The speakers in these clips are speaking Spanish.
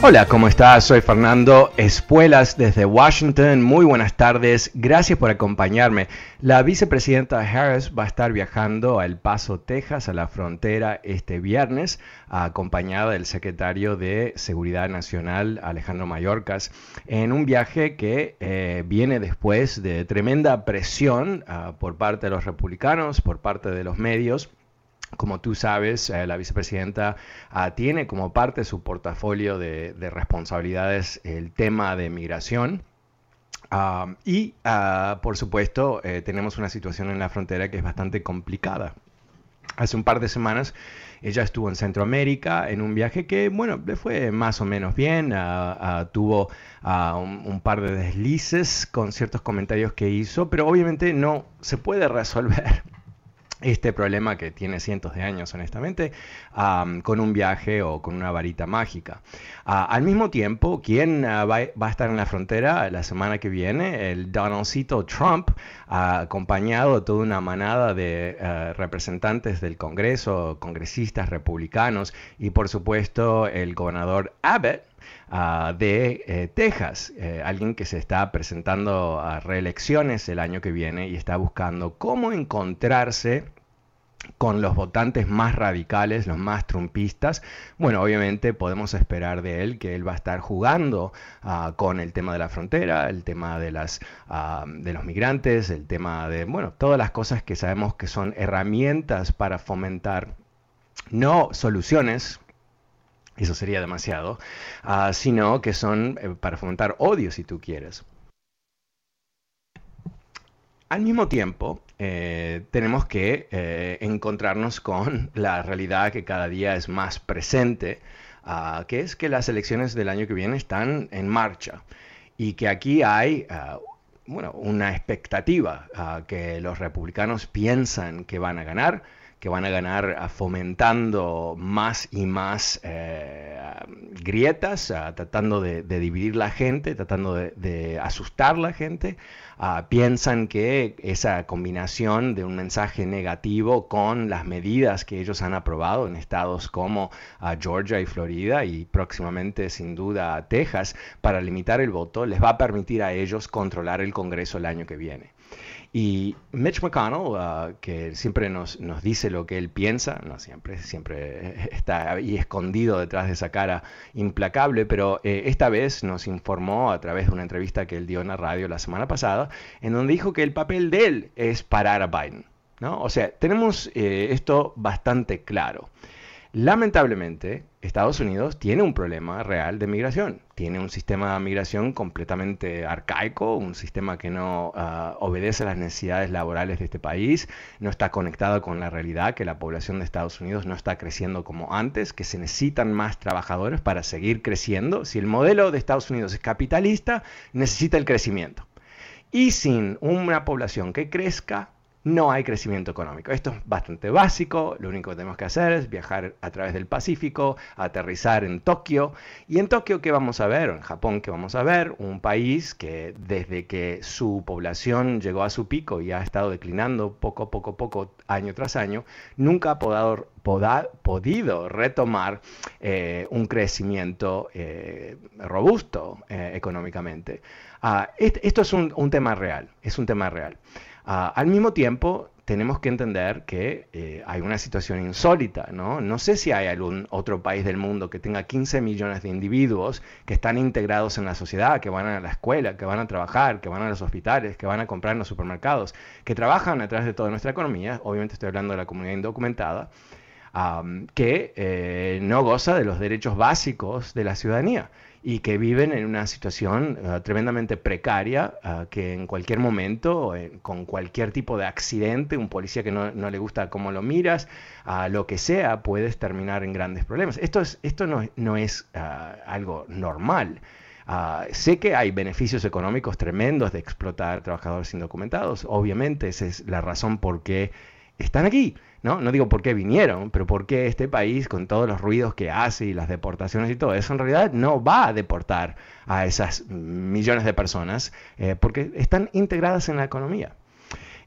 Hola, ¿cómo estás? Soy Fernando Espuelas desde Washington. Muy buenas tardes. Gracias por acompañarme. La vicepresidenta Harris va a estar viajando a El Paso, Texas, a la frontera este viernes, acompañada del secretario de Seguridad Nacional, Alejandro Mayorkas, en un viaje que eh, viene después de tremenda presión uh, por parte de los republicanos, por parte de los medios como tú sabes, eh, la vicepresidenta uh, tiene como parte de su portafolio de, de responsabilidades el tema de migración. Uh, y, uh, por supuesto, eh, tenemos una situación en la frontera que es bastante complicada. Hace un par de semanas ella estuvo en Centroamérica en un viaje que, bueno, le fue más o menos bien. tuvo un, un, par de deslices con ciertos comentarios que hizo, pero obviamente no se puede resolver este problema que tiene cientos de años, honestamente, con un viaje o con una varita mágica. Uh, al mismo tiempo, ¿quién uh, va, va, a estar en la frontera la semana que viene? El Donaldcito Trump, uh, acompañado de toda una manada de representantes del Congreso, congresistas republicanos y, por supuesto, el gobernador Abbott. Uh, de eh, Texas, eh, alguien que se está presentando a reelecciones el año que viene y está buscando cómo encontrarse con los votantes más radicales, los más trumpistas, bueno, obviamente podemos esperar de él que él va a estar jugando uh, con el tema de la frontera, el tema de, las, uh, de los migrantes, el tema de, bueno, todas las cosas que sabemos que son herramientas para fomentar no soluciones, eso sería demasiado, uh, sino que son eh, para fomentar odio si tú quieres. Al mismo tiempo, eh, tenemos que eh, encontrarnos con la realidad que cada día es más presente, uh, que es que las elecciones del año que viene están en marcha y que aquí hay uh, bueno, una expectativa que los republicanos piensan que van a ganar que van a ganar fomentando más y más eh, grietas, tratando de, dividir la gente, tratando de, asustar la gente. Uh, piensan que esa combinación de un mensaje negativo con las medidas que ellos han aprobado en estados como uh, Georgia y Florida y próximamente sin duda Texas para limitar el voto les va a permitir a ellos controlar el Congreso el año que viene. Y Mitch McConnell, uh, que siempre nos, nos, dice lo que él piensa, no siempre, siempre está ahí escondido detrás de esa cara implacable, pero eh, esta vez nos informó a través de una entrevista que él dio en la radio la semana pasada, en donde dijo que el papel de él es parar a Biden. ¿no? O sea, tenemos eh, esto bastante claro. Lamentablemente, Estados Unidos tiene un problema real de migración. Tiene un sistema de migración completamente arcaico, un sistema que no uh, obedece a las necesidades laborales de este país, no está conectado con la realidad que la población de Estados Unidos no está creciendo como antes, que se necesitan más trabajadores para seguir creciendo. Si el modelo de Estados Unidos es capitalista, necesita el crecimiento. Y sin una población que crezca, no hay crecimiento económico. Esto es bastante básico, lo único que tenemos que hacer es viajar a través del Pacífico, aterrizar en Tokio. ¿Y en Tokio qué vamos a ver? En Japón qué vamos a ver? Un país que desde que su población llegó a su pico y ha estado declinando poco, poco, poco, año tras año, nunca ha podado, poda, podido retomar eh, un crecimiento eh, robusto eh, económicamente. Este, esto es un tema real, es un tema real. Uh, al mismo tiempo, tenemos que entender que eh, hay una situación insólita, ¿no? No sé si hay algún otro país del mundo que tenga 15 millones de individuos que están integrados en la sociedad, que van a la escuela, que van a trabajar, que van a los hospitales, que van a comprar en los supermercados, que trabajan a través de toda nuestra economía, obviamente estoy hablando de la comunidad indocumentada, um, que eh, no goza de los derechos básicos de la ciudadanía y que viven en una situación uh, tremendamente precaria, uh, que en cualquier momento, eh, con cualquier tipo de accidente, un policía que no, no le gusta cómo lo miras, uh, lo que sea, puedes terminar en grandes problemas. Esto, es, esto no, no es algo normal. sé que hay beneficios económicos tremendos de explotar trabajadores indocumentados. Obviamente, esa es la razón por qué están aquí. ¿No? No digo por qué vinieron, pero por qué este país, con todos los ruidos que hace y las deportaciones y todo eso, en realidad no va a deportar a esas millones de personas eh, porque están integradas en la economía.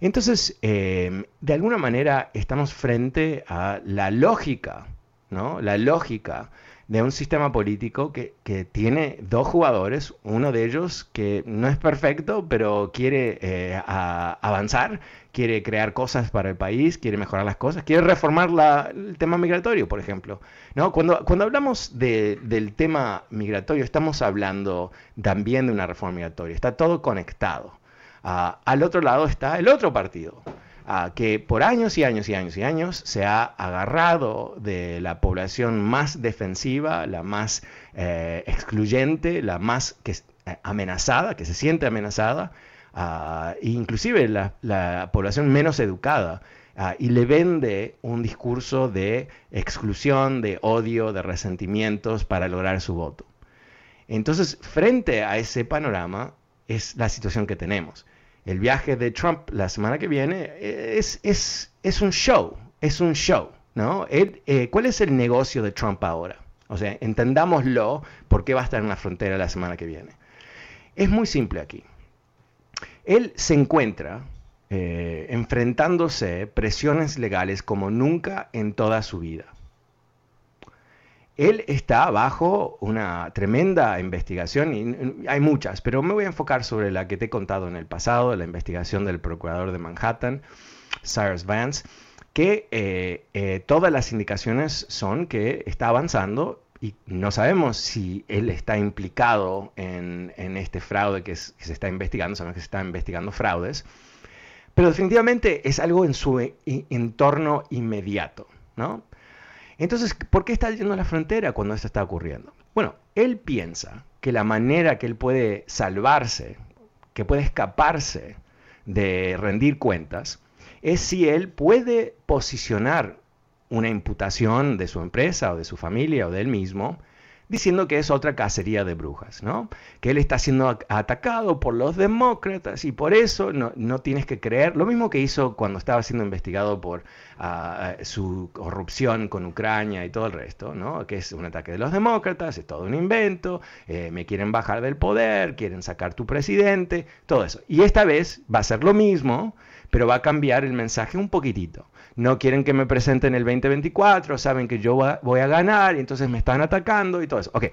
Entonces, eh, de alguna manera estamos frente a la lógica, ¿no? La lógica de un sistema político que, que, tiene dos jugadores, uno de ellos que no es perfecto, pero quiere eh, avanzar, quiere crear cosas para el país, quiere mejorar las cosas, quiere reformar el tema migratorio, por ejemplo. ¿no? Cuando, cuando hablamos de, del tema migratorio, estamos hablando también de una reforma migratoria, está todo conectado. Uh, al otro lado está el otro partido que por años y años y años y años se ha agarrado de la población más defensiva, la más eh, excluyente, la más eh, amenazada, que se siente amenazada, uh, inclusive la, la, población menos educada, y le vende un discurso de exclusión, de odio, de resentimientos para lograr su voto. Entonces, frente a ese panorama, es la situación que tenemos el viaje de Trump la semana que viene es, es, es un show, es un show, ¿no? Eh, ¿Cuál es el negocio de Trump ahora? O sea, entendámoslo, ¿por qué va a estar en la frontera la semana que viene? Es muy simple aquí. Él se encuentra eh, enfrentándose presiones legales como nunca en toda su vida. Él está bajo una tremenda investigación, y hay muchas, pero me voy a enfocar sobre la que te he contado en el pasado, la investigación del procurador de Manhattan, Cyrus Vance, que eh, eh, todas las indicaciones son que está avanzando y no sabemos si él está implicado en, este fraude que, se está investigando, sabemos que se está investigando fraudes, pero definitivamente es algo en su e, entorno inmediato, ¿no? Entonces, ¿por qué está yendo a la frontera cuando esto está ocurriendo? Bueno, él piensa que la manera que él puede salvarse, que puede escaparse de rendir cuentas, es si él puede posicionar una imputación de su empresa o de su familia o de él mismo diciendo que es otra cacería de brujas, ¿no? Que él está siendo atacado por los demócratas y por eso no, no tienes que creer. Lo mismo que hizo cuando estaba siendo investigado por uh, su corrupción con Ucrania y todo el resto, ¿no? Que es un ataque de los demócratas, es todo un invento, eh, me quieren bajar del poder, quieren sacar tu presidente, todo eso. Y esta vez va a ser lo mismo, pero va a cambiar el mensaje un poquitito no quieren que me presente en el 2024, saben que yo voy a ganar y entonces me están atacando y todo eso. Ok,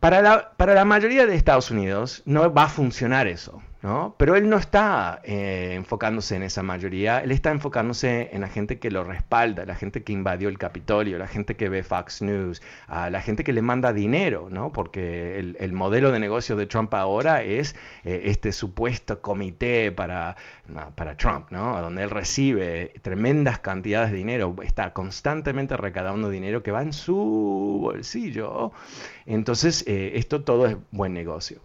para la, para la mayoría de Estados Unidos no va a funcionar eso. ¿No? Pero él no está eh, enfocándose en esa mayoría, él está enfocándose en la gente que lo respalda, la gente que invadió el Capitolio, la gente que ve Fox News, la gente que le manda dinero, ¿no? Porque el, el modelo de negocio de Trump ahora es eh, este supuesto comité para, para Trump, ¿no? Donde él recibe tremendas cantidades de dinero, está constantemente recaudando dinero que va en su bolsillo. Entonces, eh, esto todo es buen negocio.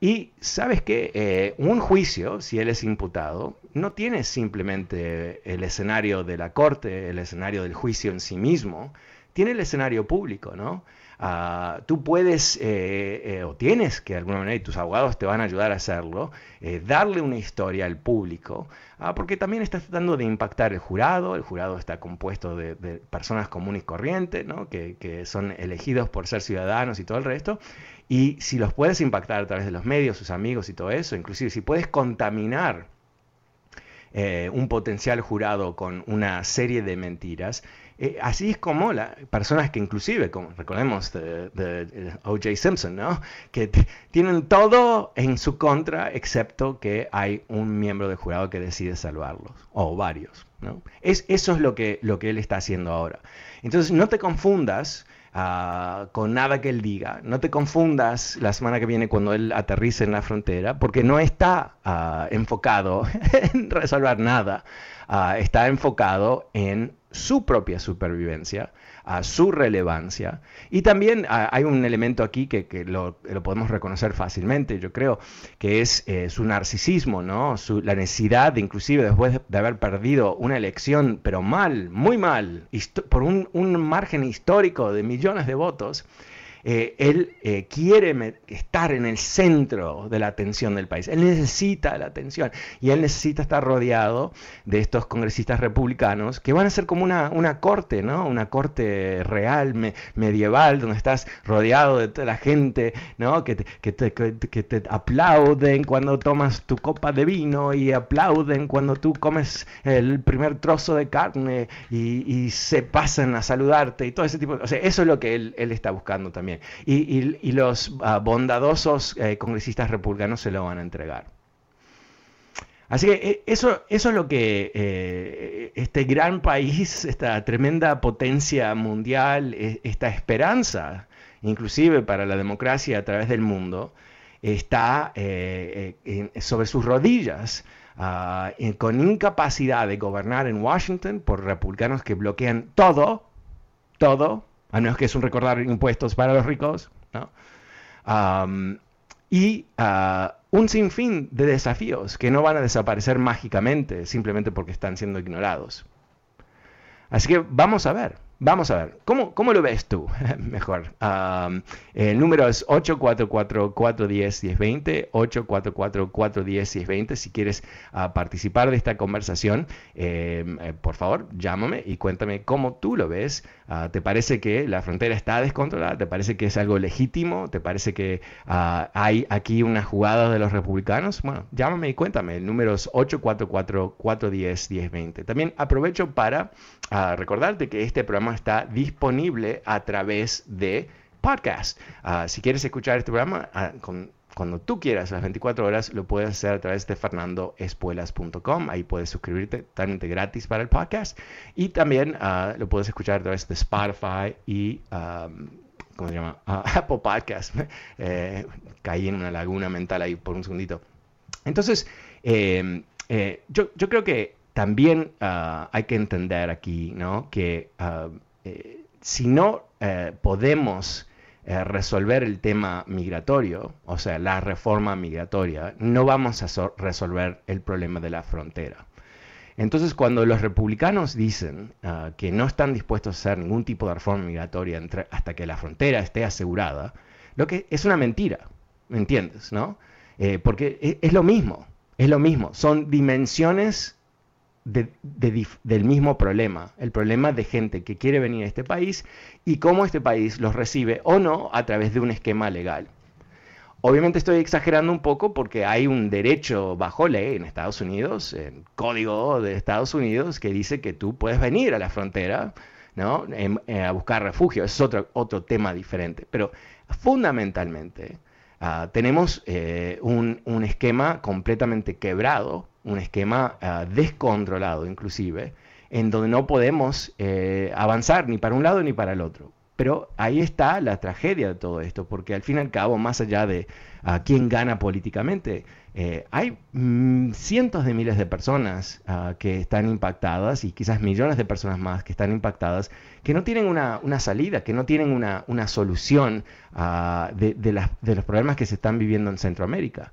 Y sabes que eh, un juicio, si él es imputado, no tiene simplemente el escenario de la corte, el escenario del juicio en sí mismo, tiene el escenario público, ¿no? Uh, tú puedes, eh, eh, o tienes que de alguna manera, y tus abogados te van a ayudar a hacerlo, eh, darle una historia al público, uh, porque también estás tratando de impactar el jurado, el jurado está compuesto de, personas comunes y corrientes, ¿no? que, son elegidos por ser ciudadanos y todo el resto, y si los puedes impactar a través de los medios, sus amigos y todo eso, inclusive si puedes contaminar un potencial jurado con una serie de mentiras, eh, así es como las personas que inclusive, como recordemos de, de O.J. Simpson, ¿no? que tienen todo en su contra excepto que hay un miembro del jurado que decide salvarlos, o varios. ¿no? Es, eso es lo que, lo que él está haciendo ahora. Entonces no te confundas Uh, con nada que él diga. No te confundas la semana que viene cuando él aterrice en la frontera, porque no está uh, enfocado en resolver nada, uh, está enfocado en su propia supervivencia a su relevancia. Y también ah, hay un elemento aquí que, lo, podemos reconocer fácilmente, yo creo, que es eh, su narcisismo, ¿no? la necesidad, de, inclusive después de haber perdido una elección, pero mal, muy mal, por un, un margen histórico de millones de votos, eh, él eh, quiere estar en el centro de la atención del país. Él necesita la atención y él necesita estar rodeado de estos congresistas republicanos que van a ser como una, corte, ¿no? Una corte real, medieval, donde estás rodeado de toda la gente, ¿no? Que te, que, te, que te, aplauden cuando tomas tu copa de vino y aplauden cuando tú comes el primer trozo de carne y, se pasan a saludarte y todo ese tipo de... O sea, eso es lo que él está buscando también. Y, los ah, bondadosos eh, congresistas republicanos se lo van a entregar. Así que eh, eso, es lo que eh, este gran país, esta tremenda potencia mundial, esta esperanza, inclusive para la democracia a través del mundo, está sobre sus rodillas. Ah, con incapacidad de gobernar en Washington por republicanos que bloquean todo, todo, a menos que es un recordar impuestos para los ricos, ¿no? y uh, un sinfín de desafíos que no van a desaparecer mágicamente simplemente porque están siendo ignorados. Así que vamos a ver. Vamos a ver, ¿cómo, cómo lo ves tú? Mejor. el número es 844-410-1020, 844-410-1020. Si quieres uh, participar de esta conversación, em, eh, por favor, llámame y cuéntame cómo tú lo ves. Uh, ¿Te parece que la frontera está descontrolada? ¿Te parece que es algo legítimo? ¿Te parece que uh, hay aquí una jugada de los republicanos? Bueno, llámame y cuéntame. El número es 844-410-1020. También aprovecho para recordarte que este programa está disponible a través de podcast. Ah, si quieres escuchar este programa ah, cuando tú quieras, las 24 horas, lo puedes hacer a través de fernandoespuelas.com. Ahí puedes suscribirte totalmente gratis para el podcast. Y también ah, lo puedes escuchar a través de Spotify y... ¿cómo se llama? Apple Podcast. Eh, caí en una laguna mental ahí por un segundito. Entonces, em, eh, yo, yo, creo que también hay que entender aquí ¿no? que eh, si no eh, podemos eh, resolver el tema migratorio, o sea, la reforma migratoria, no vamos a resolver el problema de la frontera. Entonces, cuando los republicanos dicen ah, que no están dispuestos a hacer ningún tipo de reforma migratoria hasta que la frontera esté asegurada, lo que es una mentira, ¿me entiendes? ¿no? porque es, es, lo mismo, es lo mismo, son dimensiones del mismo problema, el problema de gente que quiere venir a este país y cómo este país los recibe o no a través de un esquema legal. Obviamente estoy exagerando un poco porque hay un derecho bajo ley en Estados Unidos, el código de Estados Unidos, que dice que tú puedes venir a la frontera ¿no? Eh, a buscar refugio. es otro, otro tema diferente. Pero fundamentalmente ah, tenemos eh, un, un esquema completamente quebrado un esquema ah, descontrolado inclusive, en donde no podemos eh, avanzar ni para un lado ni para el otro. Pero ahí está la tragedia de todo esto, porque al fin y al cabo, más allá de uh, quién gana políticamente, eh, hay mm, cientos de miles de personas ah, que están impactadas y quizás millones de personas más que están impactadas, que no tienen una, salida, que no tienen una, solución de, de los problemas que se están viviendo en Centroamérica.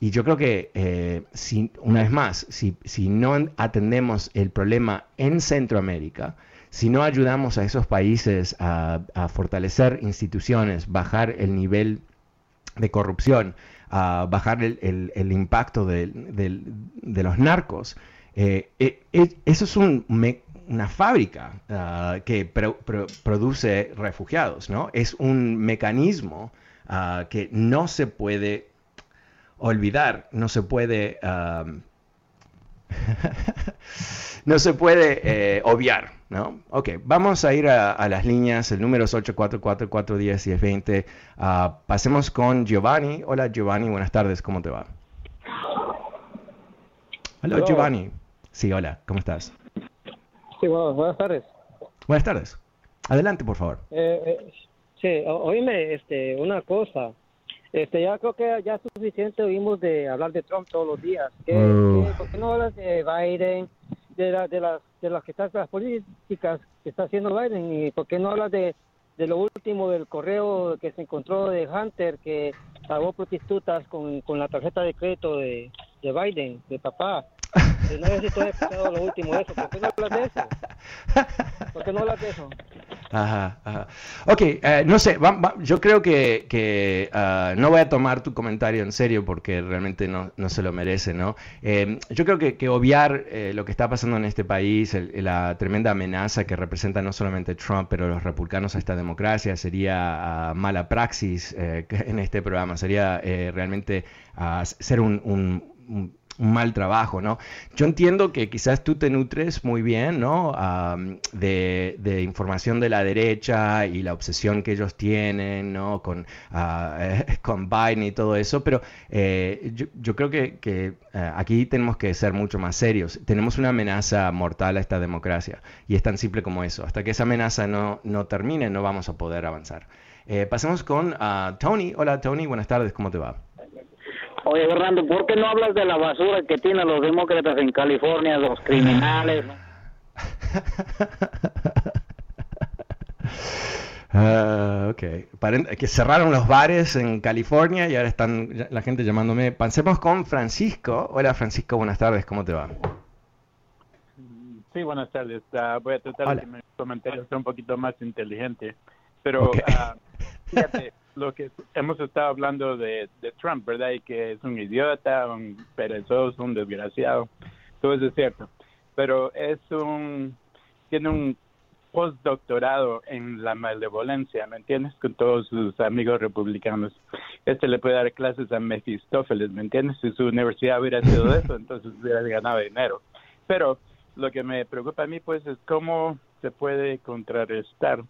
Y yo creo que, eh, si, una vez más, si, no atendemos el problema en Centroamérica, si no ayudamos a esos países a, fortalecer instituciones, bajar el nivel de corrupción, a bajar el, impacto de, los narcos, eh, eh, eso es una fábrica ah, que produce refugiados, ¿no? Es un mecanismo ah, que no se puede olvidar, no se puede, no se puede eh, obviar, ¿no? Ok, vamos a ir a, las líneas, el número es 844 y 1020. Uh, pasemos con Giovanni. Hola Giovanni, buenas tardes, ¿cómo te va? Hola Giovanni. Sí, hola, ¿cómo estás? Sí, buenas tardes. Buenas tardes. Adelante, por favor. Eh, eh, sí, oíme este, una cosa. Este, ya creo que ya es suficiente oímos de hablar de Trump todos los días. ¿Qué, ¿Por qué no hablas de Biden, de, la, de, las, de las que están las políticas que está haciendo Biden y por qué no hablas de, de lo último del correo que se encontró de Hunter que pagó prostitutas con, con la tarjeta de crédito de, de Biden, de papá. No sé si tú has escuchado lo último de eso. ¿Por qué no hablas de eso? ¿Por qué no hablas de eso? Ajá. Ok, eh, no sé, va- yo creo que, ah, no voy a tomar tu comentario en serio porque realmente no, no se lo merece, ¿no? Eh, yo creo que, obviar eh, lo que está pasando en este país, el- la tremenda amenaza que representa no solamente Trump, pero los republicanos a esta democracia, sería ah, mala praxis eh, en este programa, sería realmente ah, ser un un mal trabajo, ¿no? Yo entiendo que quizás tú te nutres muy bien, ¿no? De, información de la derecha y la obsesión que ellos tienen, ¿no? Con, ah, con Biden y todo eso, pero eh, yo, yo creo que, que, eh, aquí tenemos que ser mucho más serios. Tenemos una amenaza mortal a esta democracia y es tan simple como eso. Hasta que esa amenaza no, no termine, no vamos a poder avanzar. Eh, pasemos con ah, Tony. Hola Tony, buenas tardes, ¿cómo te va? Oye, Fernando, ¿por qué no hablas de la basura que tienen los demócratas en California, los criminales? Ah, ok. Que cerraron los bares en California y ahora están la gente llamándome. Pasemos con Francisco. Hola Francisco, buenas tardes, ¿cómo te va? Sí, buenas tardes. Ah, voy a tratar Hola. de que mi comentario sea un poquito más inteligente. Pero Ok. ah, fíjate, lo que hemos estado hablando de, de Trump, ¿verdad? Y que es un idiota, un perezoso, un desgraciado. Todo eso es cierto. Pero es un. Tiene un postdoctorado en la malevolencia, ¿me entiendes? Con todos sus amigos republicanos. Este le puede dar clases a Mefistófeles, ¿me entiendes? Si su universidad hubiera sido eso, entonces hubiera ganado dinero. Pero lo que me preocupa a mí, pues, es cómo se puede contrarrestar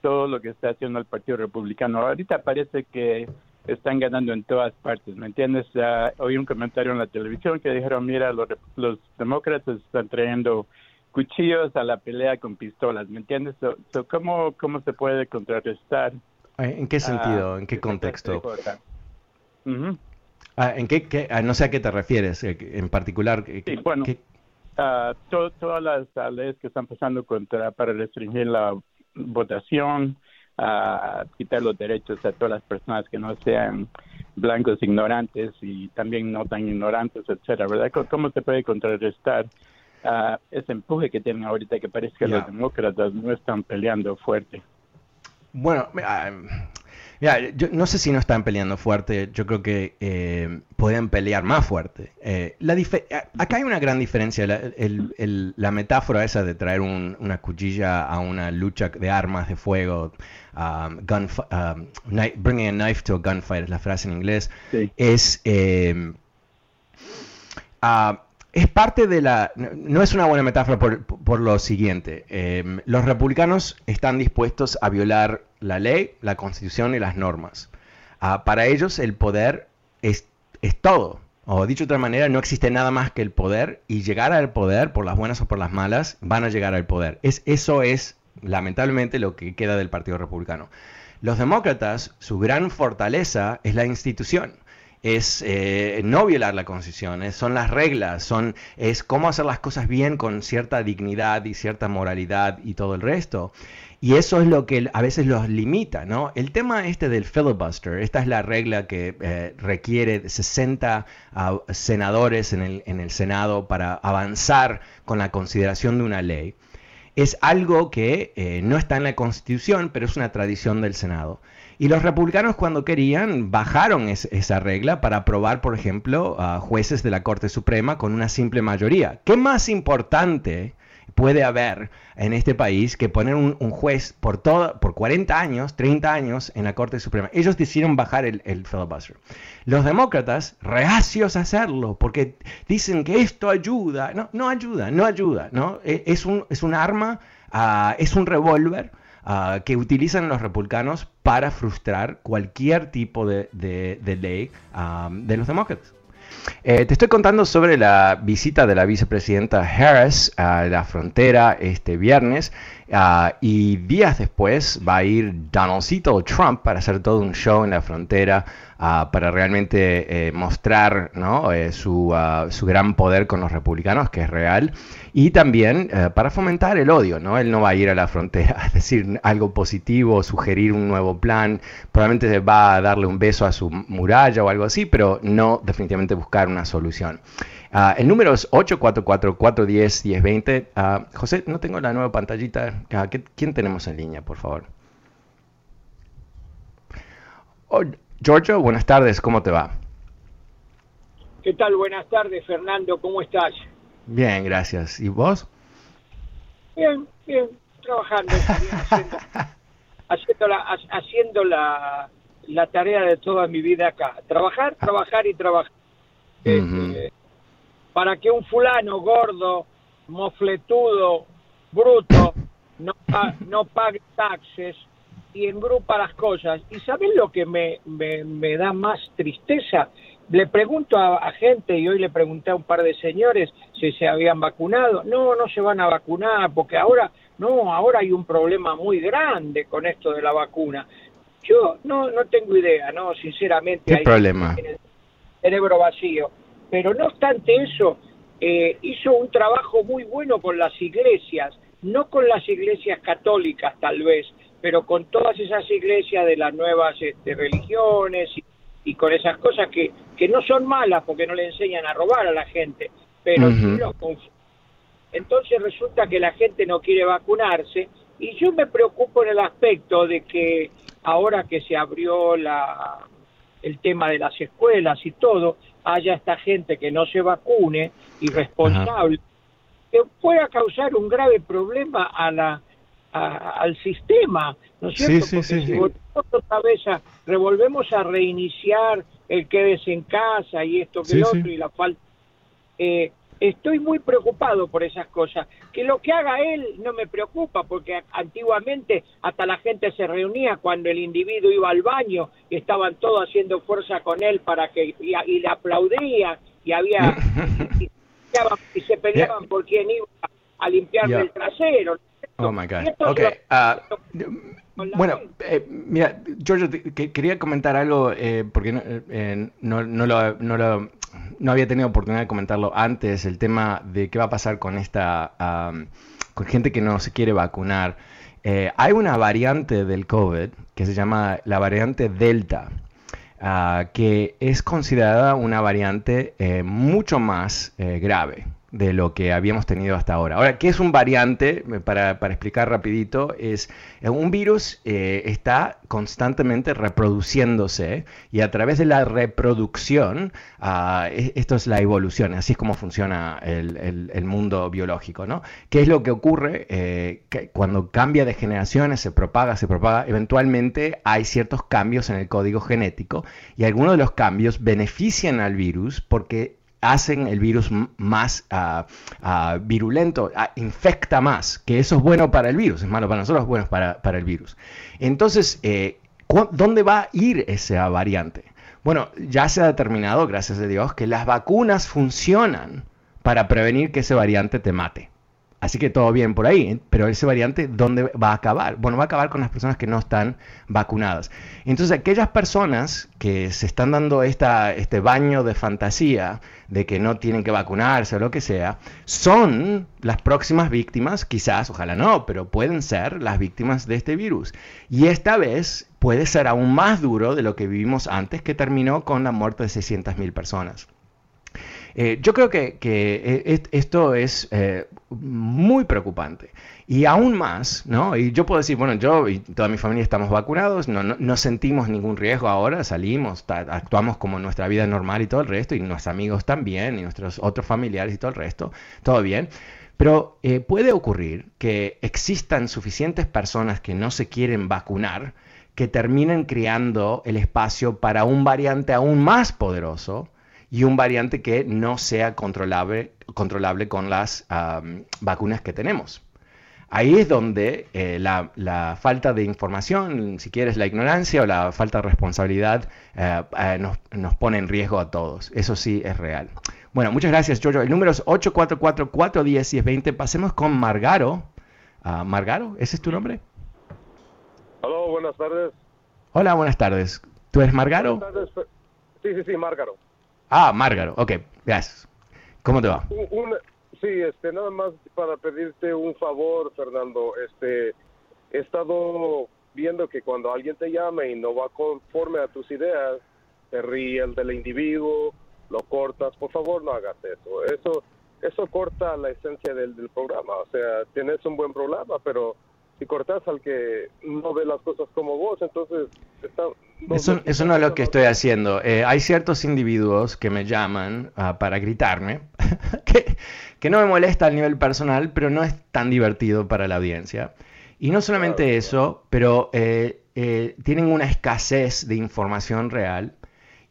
todo lo que está haciendo el Partido Republicano. Ahorita parece que están ganando en todas partes, ¿me entiendes? Ah, oí un comentario en la televisión que dijeron, mira, los, los demócratas están trayendo cuchillos a la pelea con pistolas, ¿me entiendes? So, so, ¿cómo, ¿Cómo se puede contrarrestar? Eh, ¿En qué sentido? ah, ¿En qué contexto? Ujú. Ah, ¿En qué, qué- ah, no sé a qué te refieres eh, en particular. ¿qué- Sí, bueno. qué- Ah, to- todas las ah, leyes que están pasando contra para restringir la votación, a quitar los derechos a todas las personas que no sean blancos ignorantes y también no tan ignorantes, etcétera, ¿verdad? ¿Cómo- ¿Cómo se puede contrarrestar ese empuje que tienen ahorita que parece que los demócratas no están peleando fuerte? Bueno, ah, mira, yo no sé si no están peleando fuerte, yo creo que eh, pueden pelear más fuerte. Eh, la acá hay una gran diferencia, la, el- el- la metáfora esa de traer un- una cuchilla a una lucha de armas de fuego, um, um, bringing a knife to a gunfight, es la frase en inglés, Sí. es... eh, es parte de la... No, no es una buena metáfora por, por lo siguiente. eh, los republicanos están dispuestos a violar la ley, la constitución y las normas. Ah, para ellos el poder es, es todo. O dicho de otra manera, no existe nada más que el poder y llegar al poder, por las buenas o por las malas, van a llegar al poder. Es, eso es, lamentablemente, lo que queda del Partido Republicano. Los demócratas, su gran fortaleza es la institución es eh, no violar la constitución, son las reglas, son, es cómo hacer las cosas bien con cierta dignidad y cierta moralidad y todo el resto. Y eso es lo que a veces los limita, ¿no? El tema este del filibuster, esta es la regla que eh, requiere 60 ah, senadores en el, en el Senado para avanzar con la consideración de una ley es algo que eh, no está en la Constitución, pero es una tradición del Senado. Y los republicanos cuando querían bajaron es- esa regla para aprobar, por ejemplo, a jueces de la Corte Suprema con una simple mayoría. ¿Qué más importante puede haber en este país que poner un, juez por, todo, por 40 años, 30 años en la Corte Suprema? Ellos decidieron bajar el, el filibuster. Los demócratas, reacios a hacerlo, porque dicen que esto ayuda. No, no ayuda, no ayuda. ¿no? E- Es, un, es un arma, ah, es un revólver ah, que utilizan los republicanos para frustrar cualquier tipo de, de- de ley ah, de los demócratas. Eh, te estoy contando sobre la visita de la vicepresidenta Harris a la frontera este viernes uh, y días después va a ir Donaldcito Trump para hacer todo un show en la frontera uh, para realmente eh, mostrar ¿no? eh, su, uh, su, gran poder con los republicanos, que es real, y también eh, para fomentar el odio. ¿no? Él no va a ir a la frontera a decir algo positivo, sugerir un nuevo plan, probablemente va a darle un beso a su muralla o algo así, pero no definitivamente buscar una solución. Uh, el número es 844-410-1020. Uh, José, no tengo la nueva pantallita. Uh, ¿Quién tenemos en línea, por favor? Giorgio, buenas tardes, ¿cómo te va? ¿Qué tal? Buenas tardes, Fernando, ¿cómo estás? Bien, gracias. ¿Y vos? Bien, bien, trabajando, haciendo, haciendo, la, haciendo la, la, tarea de toda mi vida acá. Trabajar, trabajar y trabajar. Uh -huh. este, para que un fulano gordo, mofletudo, bruto, no, no pague taxes y engrupa las cosas. ¿Y saben lo que me, me, me da más tristeza? Le pregunto a, a, gente, y hoy le pregunté a un par de señores si se habían vacunado. No, no se van a vacunar, porque ahora, no, ahora hay un problema muy grande con esto de la vacuna. Yo no, no tengo idea, no, sinceramente. ¿Qué hay problema? Cerebro vacío pero no obstante eso, eh, hizo un trabajo muy bueno con las iglesias, no con las iglesias católicas tal vez, pero con todas esas iglesias de las nuevas este, religiones y, y, con esas cosas que, que no son malas porque no le enseñan a robar a la gente, pero uh -huh. los Entonces resulta que la gente no quiere vacunarse y yo me preocupo en el aspecto de que ahora que se abrió la, el tema de las escuelas y todo, haya esta gente que no se vacune, irresponsable, Ajá. que pueda causar un grave problema a la, a, al sistema, ¿no es cierto? Sí, sí, Porque sí, si volvemos otra vez a, revolvemos a reiniciar el quédese en casa y esto que el otro y la falta... Eh, estoy muy preocupado por esas cosas. Que lo que haga él no me preocupa, porque antiguamente hasta la gente se reunía cuando el individuo iba al baño y estaban todos haciendo fuerza con él para que y, y le aplaudía y había y, y, se peleaban por quién iba a limpiarle Yeah. el trasero. Oh my God. Ok. ah, bueno, eh, mira, Giorgio, te- que- quería comentar algo eh, porque no, eh, no, no lo, no, lo- no había tenido oportunidad de comentarlo antes, el tema de qué va a pasar con esta, am, con gente que no se quiere vacunar. Eh, hay una variante del COVID que se llama la variante Delta. ah, que es considerada una variante eh, mucho más eh, grave de lo que habíamos tenido hasta ahora. Ahora, ¿qué es un variante? Para, explicar rapidito, es eh, un virus eh, está constantemente reproduciéndose y a través de la reproducción, ah, e- esto es la evolución, así es como funciona el mundo biológico, ¿no? ¿Qué es lo que ocurre eh, que cuando cambia de generaciones, se propaga, se propaga, eventualmente hay ciertos cambios en el código genético y algunos de los cambios benefician al virus porque hacen el virus más ah, ah, virulento, ah, infecta más, que eso es bueno para el virus, es malo para nosotros, es bueno para, para el virus. Entonces, eh, ¿cu- ¿dónde va a ir esa variante? Bueno, ya se ha determinado, gracias a Dios, que las vacunas funcionan para prevenir que ese variante te mate. Así que todo bien por ahí, pero ese variante, ¿dónde va a acabar? Bueno, va a acabar con las personas que no están vacunadas. Entonces, aquellas personas que se están dando esta, este baño de fantasía de que no tienen que vacunarse o lo que sea, son las próximas víctimas, quizás, ojalá no, pero pueden ser las víctimas de este virus. Y esta vez puede ser aún más duro de lo que vivimos antes, que terminó con la muerte de 600.000 personas. Eh, yo creo que, que, eh, est- esto es eh, muy preocupante. Y aún más, ¿no? Y yo puedo decir, bueno, yo y toda mi familia estamos vacunados, no, no, sentimos ningún riesgo ahora, salimos, actuamos como nuestra vida normal y todo el resto, y nuestros amigos también, y nuestros otros familiares y todo el resto, todo bien. Pero puede ocurrir que existan suficientes personas que no se quieren vacunar que terminen creando el espacio para un variante aún más poderoso y un variante que no sea controlable, controlable con las um, vacunas que tenemos. ahí es donde eh, la, la, falta de información, si quieres la ignorancia o la falta de responsabilidad, eh, eh, nos, nos, pone en riesgo a todos. Eso sí es real. Bueno, muchas gracias, Giorgio. El número es 844-410-1020. Pasemos con Margaro. Uh, Margaro, ¿ese es tu nombre? Hola, buenas tardes. Hola, buenas tardes. ¿Tú eres Margaro? Buenas tardes. Sí, sí, sí, Márgaro. Ah, Márgaro, ok, gracias. ¿Cómo te va? Un, un, sí, este, nada más para pedirte un favor, Fernando. Este, he estado viendo que cuando alguien te llama y no va conforme a tus ideas, te ríes del individuo, lo cortas. Por favor, no hagas eso. Eso, eso corta la esencia del, del programa. O sea, tienes un buen programa, pero si cortas al que no ve las cosas como vos, entonces está, no, eso, eso, no es lo que estoy haciendo. Eh, hay ciertos individuos que me llaman uh, para gritarme, que, que, no me molesta a nivel personal, pero no es tan divertido para la audiencia. Y no solamente claro, eso, pero eh, eh, tienen una escasez de información real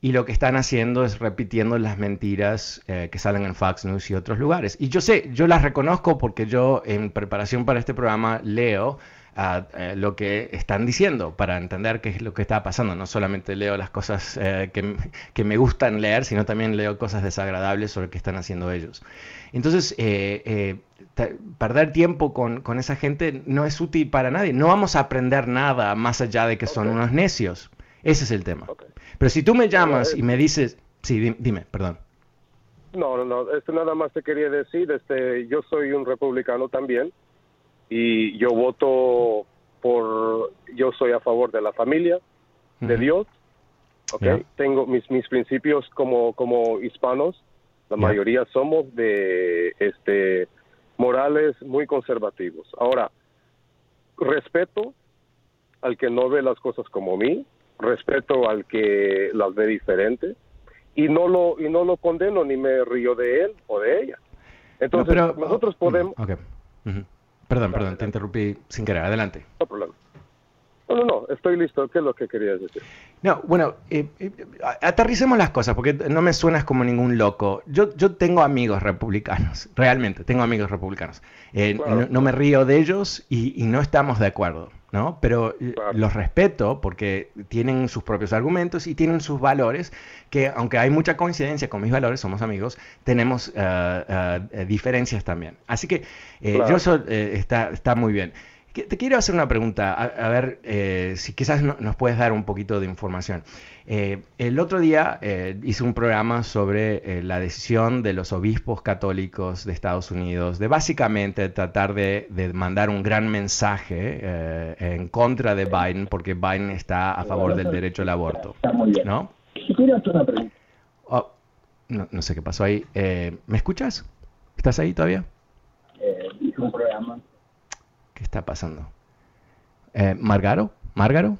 y lo que están haciendo es repitiendo las mentiras eh, que salen en Fox News y otros lugares. Y yo sé, yo las reconozco porque yo en preparación para este programa leo uh, uh, lo que están diciendo para entender qué es lo que está pasando. No solamente leo las cosas uh, que, que, me gustan leer, sino también leo cosas desagradables sobre qué están haciendo ellos. Entonces, eh, eh, perder tiempo con, con, esa gente no es útil para nadie. No vamos a aprender nada más allá de que son okay. unos necios. Ese es el tema. Okay. Pero si tú me llamas y me dices, sí, dime, perdón. No, no, no, esto nada más te quería decir, este, yo soy un republicano también y yo voto por, yo soy a favor de la familia, uh -huh. de Dios, ¿ok? Yeah. Tengo mis, mis principios como, como hispanos, la yeah. mayoría somos de, este, morales muy conservativos. Ahora, respeto al que no ve las cosas como mí, respeto al que las ve diferente y no lo y no lo condeno ni me río de él o de ella. Entonces, no, pero, nosotros podemos okay. uh -huh. Perdón, perdón, te interrumpí sin querer. Adelante. No problema. No, no, no, estoy listo. ¿Qué es lo que querías decir? No, bueno, eh, eh, aterricemos las cosas, porque no me suenas como ningún loco. Yo, yo tengo amigos republicanos, realmente, tengo amigos republicanos. Eh, claro. no, no, me río de ellos y, y no estamos de acuerdo. ¿no? Pero claro. los respeto porque tienen sus propios argumentos y tienen sus valores, que aunque hay mucha coincidencia con mis valores, somos amigos, tenemos uh, uh, diferencias también. Así que eh, claro. yo eso eh, está, está muy bien. Te quiero hacer una pregunta, a, a ver eh, si quizás no, nos puedes dar un poquito de información. Eh, el otro día eh, hice un programa sobre la decisión de los obispos católicos de Estados Unidos de básicamente tratar de, de mandar un gran mensaje en contra de Biden porque Biden está a favor del derecho al aborto. ¿No? Oh, no, no, sé qué pasó ahí. ¿Me escuchas? ¿Estás ahí todavía? hice un programa ¿Qué está pasando? Eh, ¿Margaro? ¿Margaro?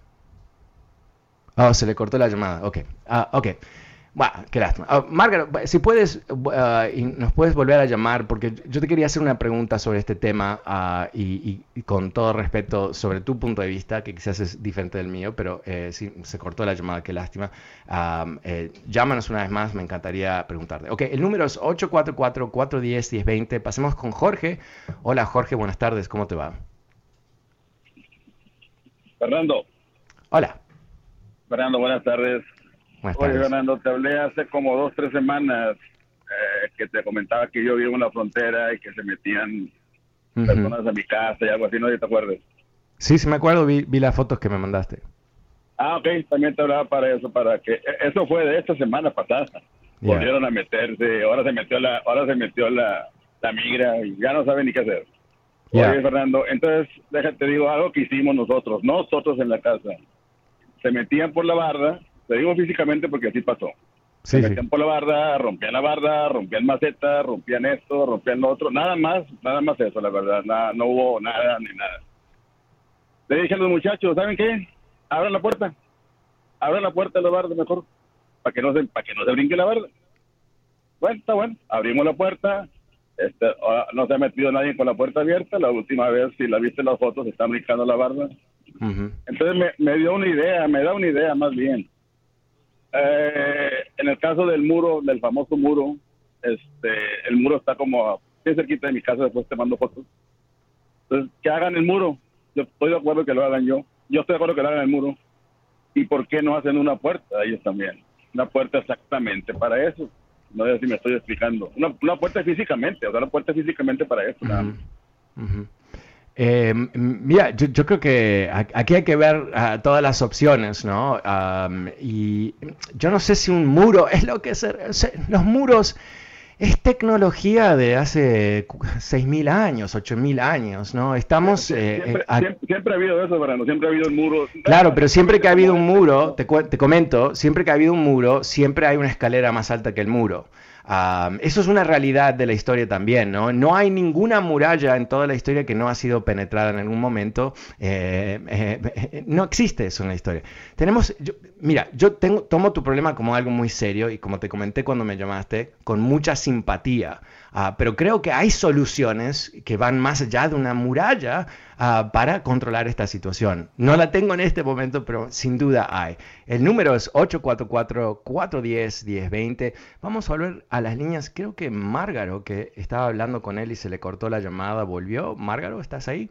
Oh, se le cortó la llamada. Ok. Ah, ok. Bueno, qué lástima. Uh, Margaro, si puedes, uh, y nos puedes volver a llamar, porque yo te quería hacer una pregunta sobre este tema uh, y, con todo respeto sobre tu punto de vista, que quizás es diferente del mío, pero eh, sí, se cortó la llamada, qué lástima. Eh, llámanos una vez más, me encantaría preguntarte. Ok, el número es 844-410-1020. Pasemos con Jorge. Hola Jorge, buenas tardes, ¿cómo te va? Fernando. Hola. Fernando, buenas tardes. Buenas Oye, tardes. Fernando, te hablé hace como dos, tres semanas eh, que te comentaba que yo vivo en la frontera y que se metían uh -huh. personas a mi casa y algo así, ¿no? ¿Te acuerdas? Sí, sí me acuerdo, vi, vi las fotos que me mandaste. Ah, ok, también te hablaba para eso, para que e, eso fue de esta semana pasada. Yeah. Volvieron a meterse, ahora se metió la, ahora se metió la, la migra y ya no saben ni qué hacer. Yeah. Oye, Fernando, entonces, déjate digo algo que hicimos nosotros, nosotros en la casa. Se metían por la barda, te digo físicamente porque así pasó. Sí, se metían sí. por la barda, rompían la barda, rompían maceta, rompían esto, rompían lo otro, nada más, nada más eso, la verdad, nada, no hubo nada ni nada. Le dije a los muchachos, ¿saben qué? Abran la puerta, abran la puerta de la barda mejor, para que no se, para que no se brinque la barda. Bueno, está bueno, abrimos la puerta, este, no se ha metido nadie con la puerta abierta. La última vez, si la viste en las fotos, está brincando la. Uh -huh. Entonces me, me, dio una idea, me da una idea más bien. Eh, en el caso del muro, del famoso muro, este, el muro está como bien cerquita de mi casa, después te mando fotos. Entonces, que hagan el muro. Yo estoy de acuerdo que lo hagan yo. Yo estoy de acuerdo que lo hagan el muro. ¿Y por qué no hacen una puerta ellos también? Una puerta exactamente para eso. No sé si me estoy explicando. Una, una puerta físicamente, o sea, una puerta físicamente para eso. Eh, m- mira, yo, yo creo que aquí hay que ver todas las opciones, ¿no? Y yo no sé si un muro es lo que se, se- los muros es tecnología de hace cu- 6.000 años, 8.000 años, ¿no? Estamos... eh, Siempre, eh, a- siempre, siempre ha habido eso, Verano. Siempre ha habido el muro. Claro, pero siempre que ha habido un muro, te, te comento, siempre que ha habido un muro, siempre hay una escalera más alta que el muro. Eso es una realidad de la historia también, ¿no? No hay ninguna muralla en toda la historia que no ha sido penetrada en algún momento. eh, eh, eh, no existe eso en la historia. Tenemos, yo- mira, yo tengo, tomo tu problema como algo muy serio y como te comenté cuando me llamaste, con mucha simpatía. Ah, pero creo que hay soluciones que van más allá de una muralla ah, para controlar esta situación. No la tengo en este momento, pero sin duda hay. El número es 844-410-1020. Vamos a volver a las líneas. Creo que Márgaro, que estaba hablando con él y se le cortó la llamada, volvió. Márgaro, ¿estás ahí?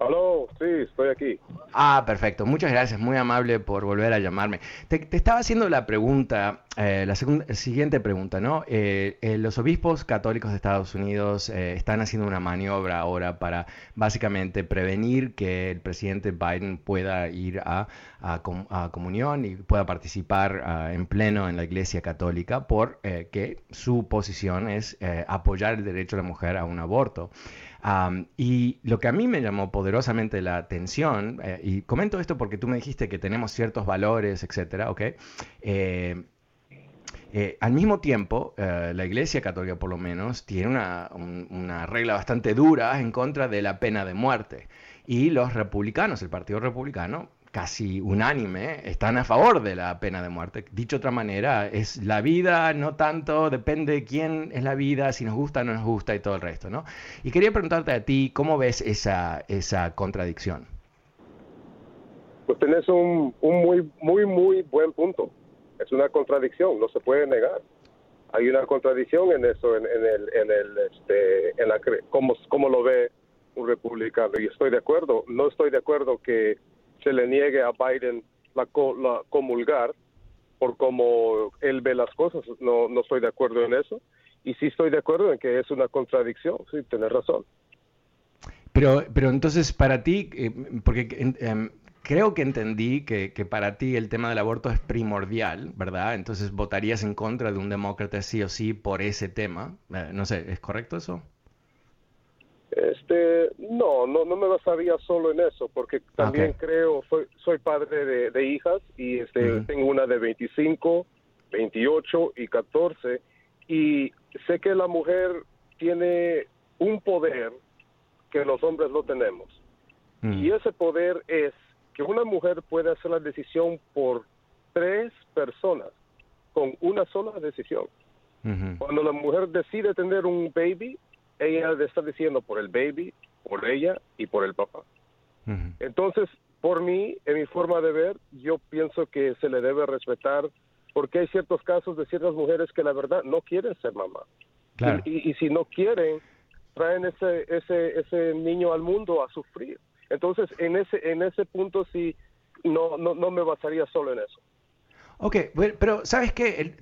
Aló, sí, estoy aquí. Ah, perfecto. Muchas gracias. Muy amable por volver a llamarme. Te, te estaba haciendo la pregunta, eh, la siguiente pregunta, ¿no? Eh, eh, los obispos católicos de Estados Unidos eh, están haciendo una maniobra ahora para básicamente prevenir que el presidente Biden pueda ir a, a com- a comunión y pueda participar ah, en pleno en la Iglesia Católica porque su posición es eh, apoyar el derecho de la mujer a un aborto. Y lo que a mí me llamó poderosamente la atención, eh, y comento esto porque tú me dijiste que tenemos ciertos valores, etcétera, ¿ok? Eh, eh, al mismo tiempo, la Iglesia Católica, por lo menos, tiene una, un- una regla bastante dura en contra de la pena de muerte. Y los republicanos, el Partido Republicano, casi unánime, están a favor de la pena de muerte. Dicho de otra manera, es la vida, no tanto, depende de quién es la vida, si nos gusta o no nos gusta y todo el resto, ¿no? Y quería preguntarte a ti, ¿cómo ves esa, esa contradicción? Pues tenés un, un muy, muy, muy buen punto. Es una contradicción, no se puede negar. Hay una contradicción en eso, en, en el, en el, este, en la, cómo, cómo lo ve un republicano. Y estoy de acuerdo. No estoy de acuerdo que se le niegue a Biden la, la comulgar por cómo él ve las cosas. No, no estoy de acuerdo en eso. Y sí estoy de acuerdo en que es una contradicción. Sí, tienes razón. Pero, pero entonces para ti, eh, porque em, creo que entendí que, que para ti el tema del aborto es primordial, ¿verdad? Entonces votarías en contra de un demócrata sí o sí por ese tema. Eh, no sé, ¿es correcto eso? Este, no, no, no me basaría solo en eso, porque también Ok. creo, soy, soy padre de, de hijas y este, tengo una de 25, 28 y 14 y sé que la mujer tiene un poder que los hombres no tenemos. Mm. Y ese poder es que una mujer puede hacer la decisión por tres personas con una sola decisión. Cuando la mujer decide tener un baby, ella le está diciendo por el baby, por ella y por el papá. Entonces, por mí, en mi forma de ver, yo pienso que se le debe respetar porque hay ciertos casos de ciertas mujeres que la verdad no quieren ser mamá. Claro. Y, y- y si no quieren, traen ese, ese, ese niño al mundo a sufrir. Entonces, en ese, en ese punto sí, no, no, no me basaría solo en eso. Ok, pero ¿sabes qué?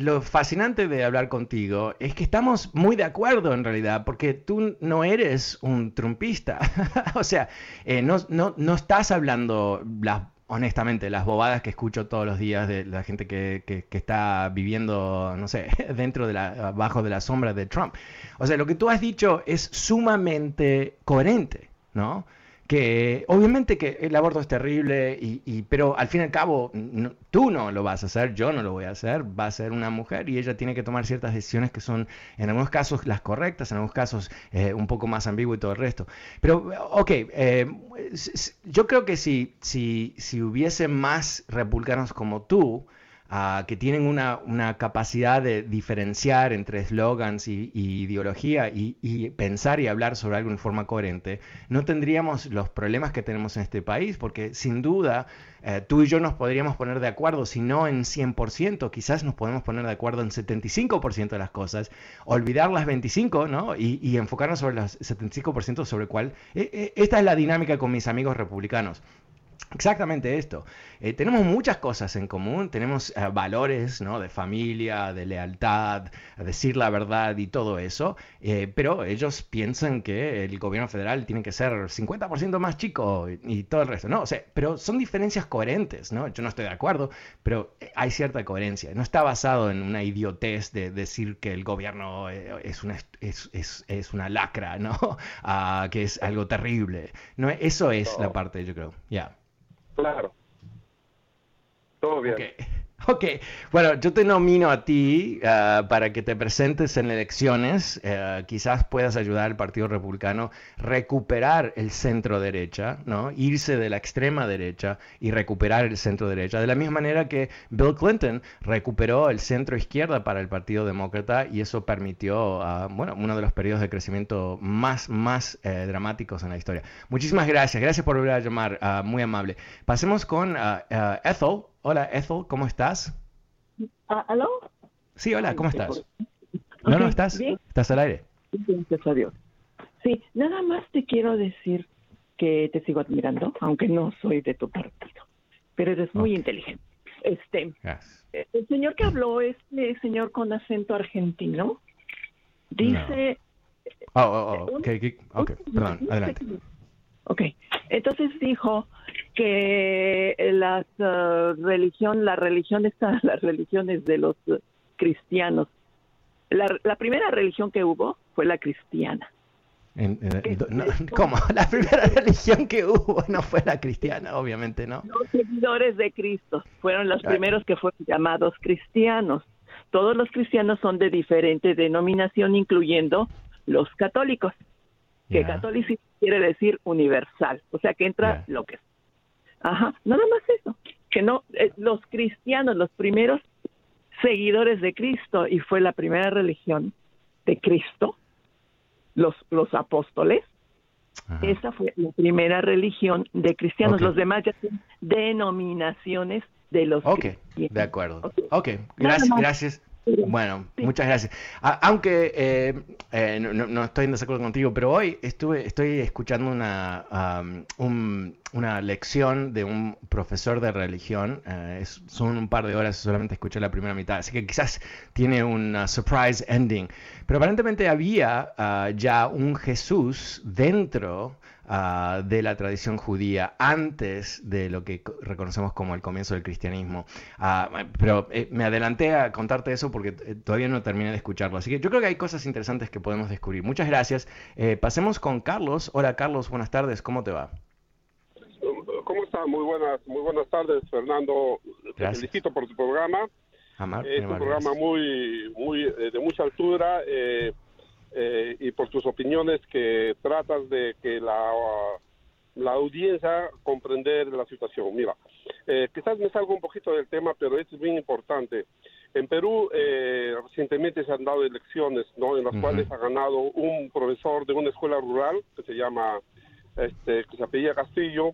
Lo fascinante de hablar contigo es que estamos muy de acuerdo en realidad, porque tú no eres un trumpista. o sea, eh, no, no, no estás hablando, las, honestamente, las bobadas que escucho todos los días de la gente que, que- que está viviendo, no sé, dentro de la, abajo de la sombra de Trump. O sea, lo que tú has dicho es sumamente coherente, ¿no? Que obviamente que el aborto es terrible, y, pero al fin y al cabo tú no lo vas a hacer, yo no lo voy a hacer, va a ser una mujer y ella tiene que tomar ciertas decisiones que son en algunos casos las correctas, en algunos casos eh, un poco más ambiguo y todo el resto. Pero, ok, eh, yo creo que si, si, si hubiese más republicanos como tú, ah, que tienen una, una, capacidad de diferenciar entre eslogans y, ideología y, y, pensar y hablar sobre algo en forma coherente, no tendríamos los problemas que tenemos en este país, porque sin duda eh, tú y yo nos podríamos poner de acuerdo, si no en 100%, quizás nos podemos poner de acuerdo en 75% de las cosas, olvidar las 25%, ¿no? Y, enfocarnos sobre las 75% sobre cuál. Eh, esta es la dinámica con mis amigos republicanos. Exactamente esto. Eh, tenemos muchas cosas en común, tenemos eh, valores ¿no? de familia, de lealtad, decir la verdad y todo eso, eh, pero ellos piensan que el gobierno federal tiene que ser 50% más chico y, todo el resto. No, o sea, pero son diferencias coherentes, ¿no? Yo no estoy de acuerdo, pero hay cierta coherencia. No está basado en una idiotez de decir que el gobierno es una, es, es, es una lacra, ¿no? Ah, que es algo terrible. No, eso es la parte, yo creo. Ya. Claro. Todo bien. Ok, bueno, yo te nomino a ti uh, para que te presentes en elecciones. Uh, quizás puedas ayudar al Partido Republicano a recuperar el centro derecha, ¿no? Irse de la extrema derecha y recuperar el centro derecha. De la misma manera que Bill Clinton recuperó el centro izquierda para el Partido Demócrata y eso permitió, bueno, uno de los periodos de crecimiento más, más eh, dramáticos en la historia. Muchísimas gracias. Gracias por volver a llamar. muy amable. Pasemos con Ethel. Hola, Ethel, ¿cómo estás? Ah, ¿Aló? Sí, hola, ¿cómo estás? No, no, ¿estás? ¿Estás al aire? Gracias a Dios. Sí, nada más te quiero decir que te sigo admirando, aunque no soy de tu partido, pero eres muy inteligente. Este, el señor que habló, este señor con acento argentino, dice... Oh, oh, oh. Okay, okay, perdón, adelante. Ok, entonces dijo que la uh, religión, la religión está, las religiones de los cristianos. La, primera religión que hubo fue la cristiana. ¿Cómo? La primera religión que hubo no fue la cristiana, obviamente, ¿no? Los seguidores de Cristo fueron los primeros que fueron llamados cristianos. Todos los cristianos son de diferente denominación, incluyendo los católicos que catolicismo quiere decir universal, o sea que entra lo que es. Ajá, nada más eso, que no, eh, los cristianos, los primeros seguidores de Cristo, y fue la primera religión de Cristo, los, los apóstoles, esa fue la primera religión de cristianos, los demás ya son denominaciones de los Ok, de acuerdo. Ok, gracias, gracias. Bueno, muchas gracias. aunque eh, eh, no, estoy en desacuerdo contigo, pero hoy estuve, estoy escuchando una, una lección de un profesor de religión. Eh, son un par de horas, solamente escuché la primera mitad, así que quizás tiene un surprise ending. Pero aparentemente había ah, ya un Jesús dentro Ah, de la tradición judía antes de lo que reconocemos como el comienzo del cristianismo. Ah, pero eh, me adelanté a contarte eso porque eh, todavía no terminé de escucharlo. Así que yo creo que hay cosas interesantes que podemos descubrir. Muchas gracias. Eh, pasemos con Carlos. Hola Carlos, buenas tardes. ¿Cómo te va? ¿Cómo estás? Muy buenas, muy buenas tardes, Fernando. Te felicito por tu programa. es un programa muy, muy de mucha altura. Eh, eh, y por tus opiniones que tratas de que la, la audiencia comprender la situación. Mira, eh, quizás me salgo un poquito del tema, pero esto es bien importante. En Perú eh, recientemente se han dado elecciones, ¿no? En las cuales ha ganado un profesor de una escuela rural que se llama, este, que se apellida Castillo.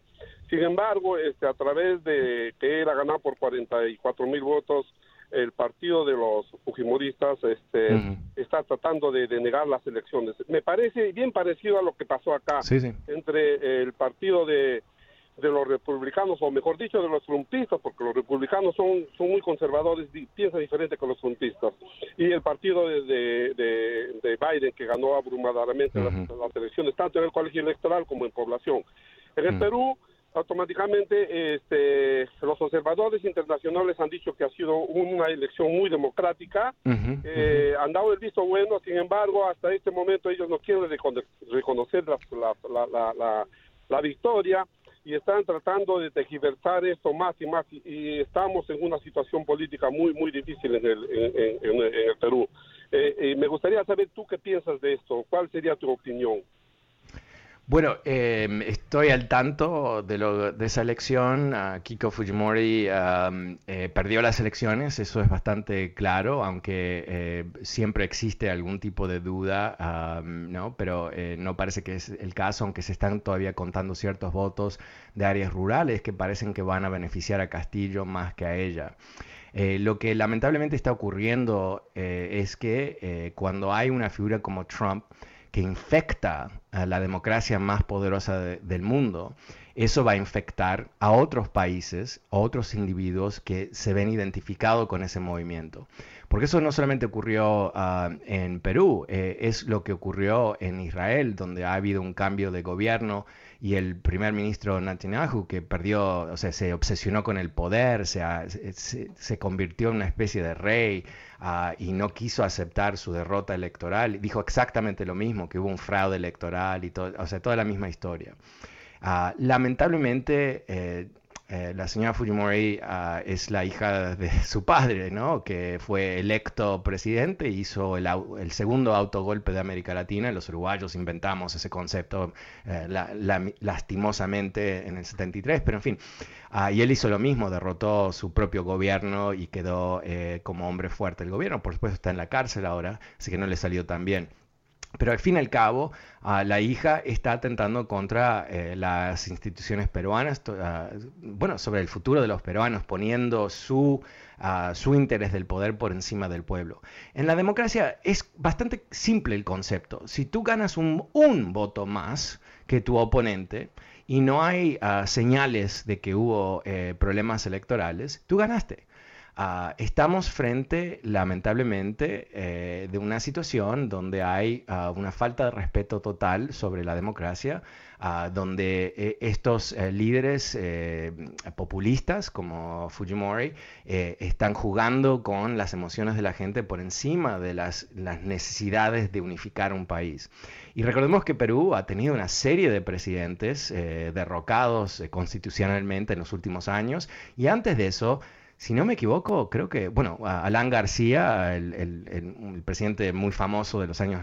Sin embargo, este, a través de que él ha ganado por 44 mil votos, el partido de los fujimoristas este, está tratando de, negar las elecciones. Me parece bien parecido a lo que pasó acá entre el partido de, de los republicanos, o mejor dicho, de los trumpistas, porque los republicanos son, son muy conservadores, piensan diferente que los trumpistas, y el partido de, de, Biden, que ganó abrumadoramente las, elecciones, tanto en el colegio electoral como en población. En el Perú automáticamente este, los observadores internacionales han dicho que ha sido una elección muy democrática, eh, han dado el visto bueno, sin embargo, hasta este momento ellos no quieren reconocer la, la, victoria y están tratando de tergiversar esto más y más y, estamos en una situación política muy, muy difícil en el, en, el Perú. Eh, me gustaría saber tú qué piensas de esto, cuál sería tu opinión. Bueno, eh, estoy al tanto de, lo, de esa elección. Uh, Kiko Fujimori eh, perdió las elecciones, eso es bastante claro, aunque eh, siempre existe algún tipo de duda, um, ¿no? pero eh, no parece que es el caso, aunque se están todavía contando ciertos votos de áreas rurales que parecen que van a beneficiar a Castillo más que a ella. Eh, lo que lamentablemente está ocurriendo es que cuando hay una figura como Trump, que infecta a la democracia más poderosa de, del mundo, eso va a infectar a otros países, a otros individuos que se ven identificados con ese movimiento. Porque eso no solamente ocurrió uh, en Perú, eh, es lo que ocurrió en Israel, donde ha habido un cambio de gobierno y el primer ministro Netanyahu, que perdió, o sea, se obsesionó con el poder, se, se, convirtió en una especie de rey, uh, y no quiso aceptar su derrota electoral. Dijo exactamente lo mismo, que hubo un fraude electoral y todo, o sea, toda la misma historia. Uh, lamentablemente, eh, eh, la señora Fujimori uh, es la hija de su padre, ¿no? que fue electo presidente, hizo el, segundo autogolpe de América Latina. Los uruguayos inventamos ese concepto eh, la, la, lastimosamente en el 73, pero en fin. Uh, y él hizo lo mismo, derrotó su propio gobierno y quedó eh, como hombre fuerte. El gobierno, por supuesto, está en la cárcel ahora, así que no le salió tan bien. Pero al fin y al cabo, uh, la hija está atentando contra eh, las instituciones peruanas, uh, bueno, sobre el futuro de los peruanos, poniendo su, uh, su interés del poder por encima del pueblo. En la democracia es bastante simple el concepto. Si tú ganas un, un voto más que tu oponente y no hay señales de que hubo eh, problemas electorales, tú ganaste. Uh, estamos frente, lamentablemente, eh, de una situación donde hay uh, una falta de respeto total sobre la democracia, uh, donde eh, estos eh, líderes populistas como Fujimori están jugando con las emociones de la gente por encima de las, las necesidades de unificar un país. Y recordemos que Perú ha tenido una serie de presidentes derrocados constitucionalmente en los últimos años y antes de eso, si no me equivoco, creo que, bueno, Alan García, el, el, el, presidente muy famoso de los años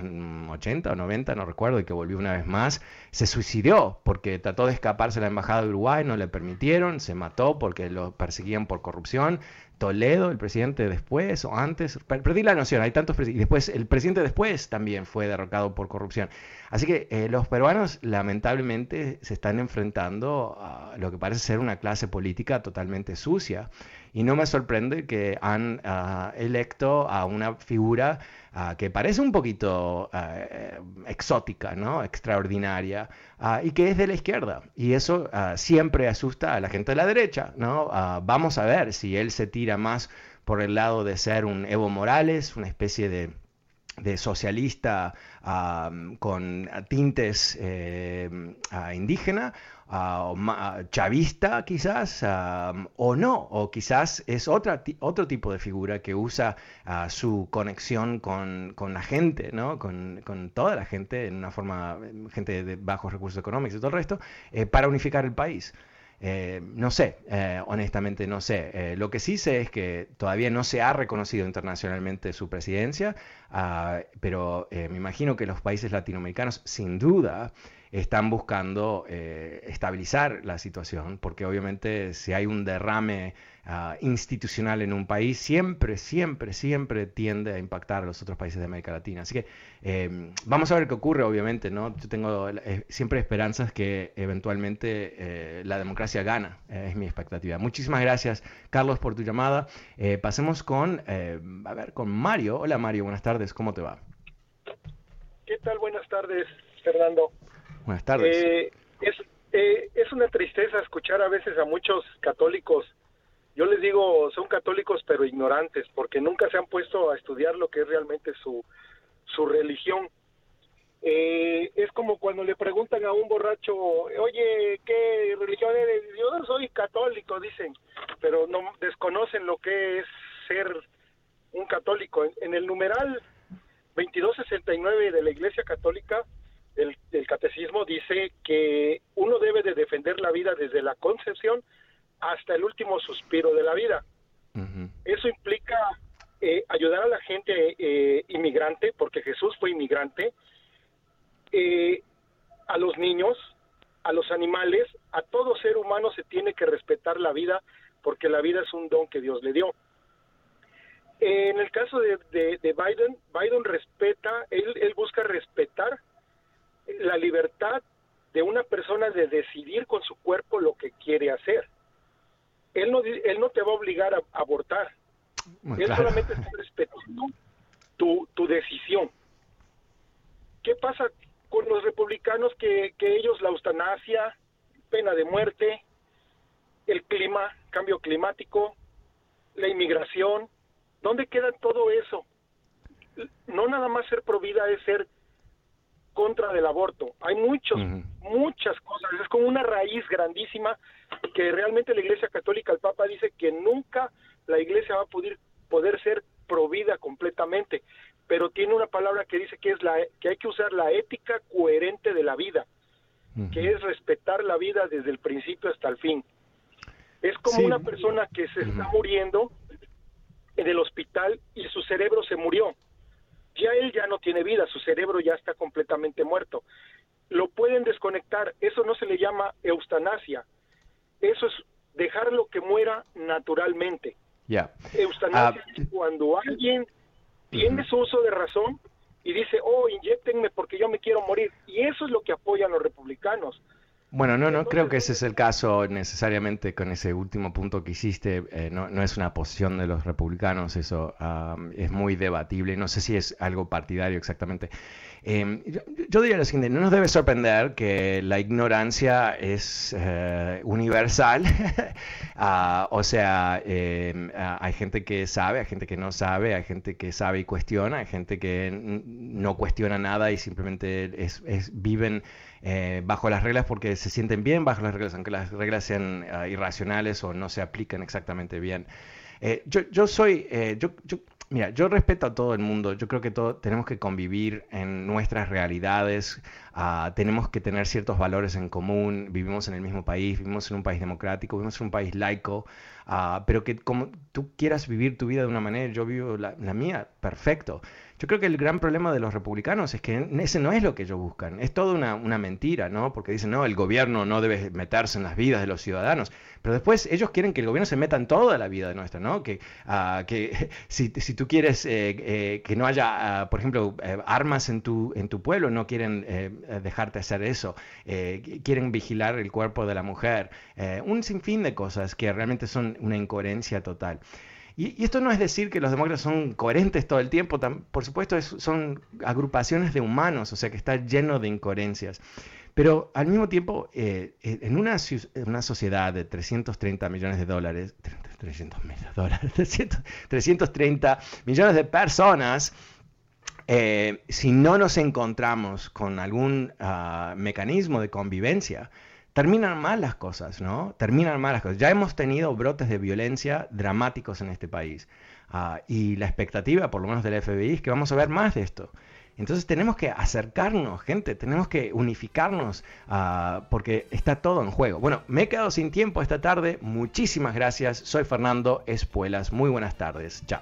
80 o 90, no recuerdo, y que volvió una vez más, se suicidió porque trató de escaparse a la embajada de Uruguay, no le permitieron, se mató porque lo perseguían por corrupción. Toledo, el presidente después o antes, perdí la noción, hay tantos y después el presidente después también fue derrocado por corrupción. Así que eh, los peruanos lamentablemente se están enfrentando a lo que parece ser una clase política totalmente sucia y no me sorprende que han uh, electo a una figura uh, que parece un poquito uh, exótica, ¿no? extraordinaria, y que es de la izquierda. Y eso siempre asusta a la gente de la derecha. ¿no? vamos a ver si él se tira más por el lado de ser un Evo Morales, una especie de de socialista uh, con tintes eh, uh, indígena, uh, chavista quizás, o no, o quizás es otra, otro tipo de figura que usa su conexión con, con, la gente, ¿no? con, con, toda la gente, en una forma, gente de bajos recursos económicos y todo el resto, eh, para unificar el país. Eh, no sé, eh, honestamente no sé. Eh, lo que sí sé es que todavía no se ha reconocido internacionalmente su presidencia, uh, pero eh, me imagino que los países latinoamericanos sin duda están buscando eh, estabilizar la situación, porque obviamente si hay un derrame uh, institucional en un país, siempre, siempre, siempre tiende a impactar a los otros países de América Latina. Así que eh, vamos a ver qué ocurre, obviamente, ¿no? Yo tengo eh, siempre esperanzas que eventualmente eh, la democracia gana, es mi expectativa. Muchísimas gracias, Carlos, por tu llamada. pasemos con, a ver, con Mario. Hola, Mario, buenas tardes, ¿cómo te va? ¿Qué tal? Buenas tardes, Fernando. Buenas tardes. Eh, es, eh, es una tristeza escuchar a veces a muchos católicos, yo les digo, son católicos pero ignorantes, porque nunca se han puesto a estudiar lo que es realmente su, su religión. Eh, es como cuando le preguntan a un borracho, oye, ¿qué religión eres? Yo no soy católico, dicen, pero no desconocen lo que es ser un católico. En, el numeral 2269 de la Iglesia Católica, del, del, catecismo dice que uno debe de defender la vida desde la concepción hasta el último suspiro de la vida. Uh -huh. Eso implica eh, ayudar a la gente eh, inmigrante, porque Jesús fue inmigrante, eh, a los niños, a los animales, a todo ser humano se tiene que respetar la vida porque la vida es un don que Dios le dio. En el caso de, Biden, Biden respeta, él, él busca respetar la libertad de una persona de decidir con su cuerpo lo que quiere hacer. Él no, él no te va a obligar a, abortar. él solamente está respetando tu, tu decisión. ¿Qué pasa con los republicanos que, que ellos la eutanasia, pena de muerte, el clima, cambio climático, la inmigración, ¿dónde queda todo eso? No nada más ser pro vida es ser contra del aborto. Hay muchos, muchas cosas. Es como una raíz grandísima que realmente la Iglesia Católica, el Papa dice que nunca la Iglesia va a poder, poder ser provida completamente pero tiene una palabra que dice que es la que hay que usar la ética coherente de la vida, que es respetar la vida desde el principio hasta el fin. Es como una persona que se está muriendo en el hospital y su cerebro se murió. Ya él ya no tiene vida, su cerebro ya está completamente muerto. Lo pueden desconectar, eso no se le llama eutanasia. Eso es dejarlo que muera naturalmente. Ya. Eutanasia ah, es cuando alguien tiene su uso de razón y dice, oh, inyectenme porque yo me quiero morir. Y eso es lo que apoyan los republicanos. Bueno, no, no creo que ese es el caso necesariamente con ese último punto que hiciste. Eh, no, no, es una posición de los republicanos, eso es muy debatible. No sé si es algo partidario exactamente. Em, yo, diría lo siguiente, no nos debe sorprender que la ignorancia es eh, universal, ah, o sea, em, hay gente que sabe, hay gente que no sabe, hay gente que sabe y cuestiona, hay gente que no cuestiona nada y simplemente es, viven eh, bajo las reglas porque se sienten bien bajo las reglas, aunque las reglas sean ah, irracionales o no se aplican exactamente bien. Eh, yo, yo, soy, yo, yo Mira, yo respeto a todo el mundo. Yo creo que todo, tenemos que convivir en nuestras realidades. Ah, tenemos que tener ciertos valores en común. Vivimos en el mismo país, vivimos en un país democrático, vivimos en un país laico. Ah, pero que como tú quieras vivir tu vida de una manera, yo vivo la mía, perfecto. Yo creo que el gran problema de los republicanos es que ese no es lo que ellos buscan. Es toda una, mentira, ¿no? Porque dicen, no, el gobierno no debe meterse en las vidas de los ciudadanos. Pero después ellos quieren que el gobierno se meta en toda la vida de nuestra, ¿no? Que, que si, si, tú quieres eh, eh, que no haya, uh, por ejemplo, eh, armas en tu, en tu pueblo, no quieren dejarte hacer eso. quieren vigilar el cuerpo de la mujer. un sinfín de cosas que realmente son una incoherencia total. Y, esto no es decir que los demócratas son coherentes todo el tiempo, por supuesto son agrupaciones de humanos, o sea que está lleno de incoherencias. Pero al mismo tiempo, eh, en, una, sociedad de 330 millones de dólares, 300 millones dólares, 330 millones de personas, eh, si no nos encontramos con algún ah, mecanismo de convivencia, terminan mal las cosas, ¿no? Terminan mal las cosas. Ya hemos tenido brotes de violencia dramáticos en este país. Ah, y la expectativa, por lo menos del FBI, es que vamos a ver más de esto. Entonces tenemos que acercarnos, gente, tenemos que unificarnos ah, porque está todo en juego. Bueno, me he quedado sin tiempo esta tarde. Muchísimas gracias. Soy Fernando Espuelas. Muy buenas tardes. Chao.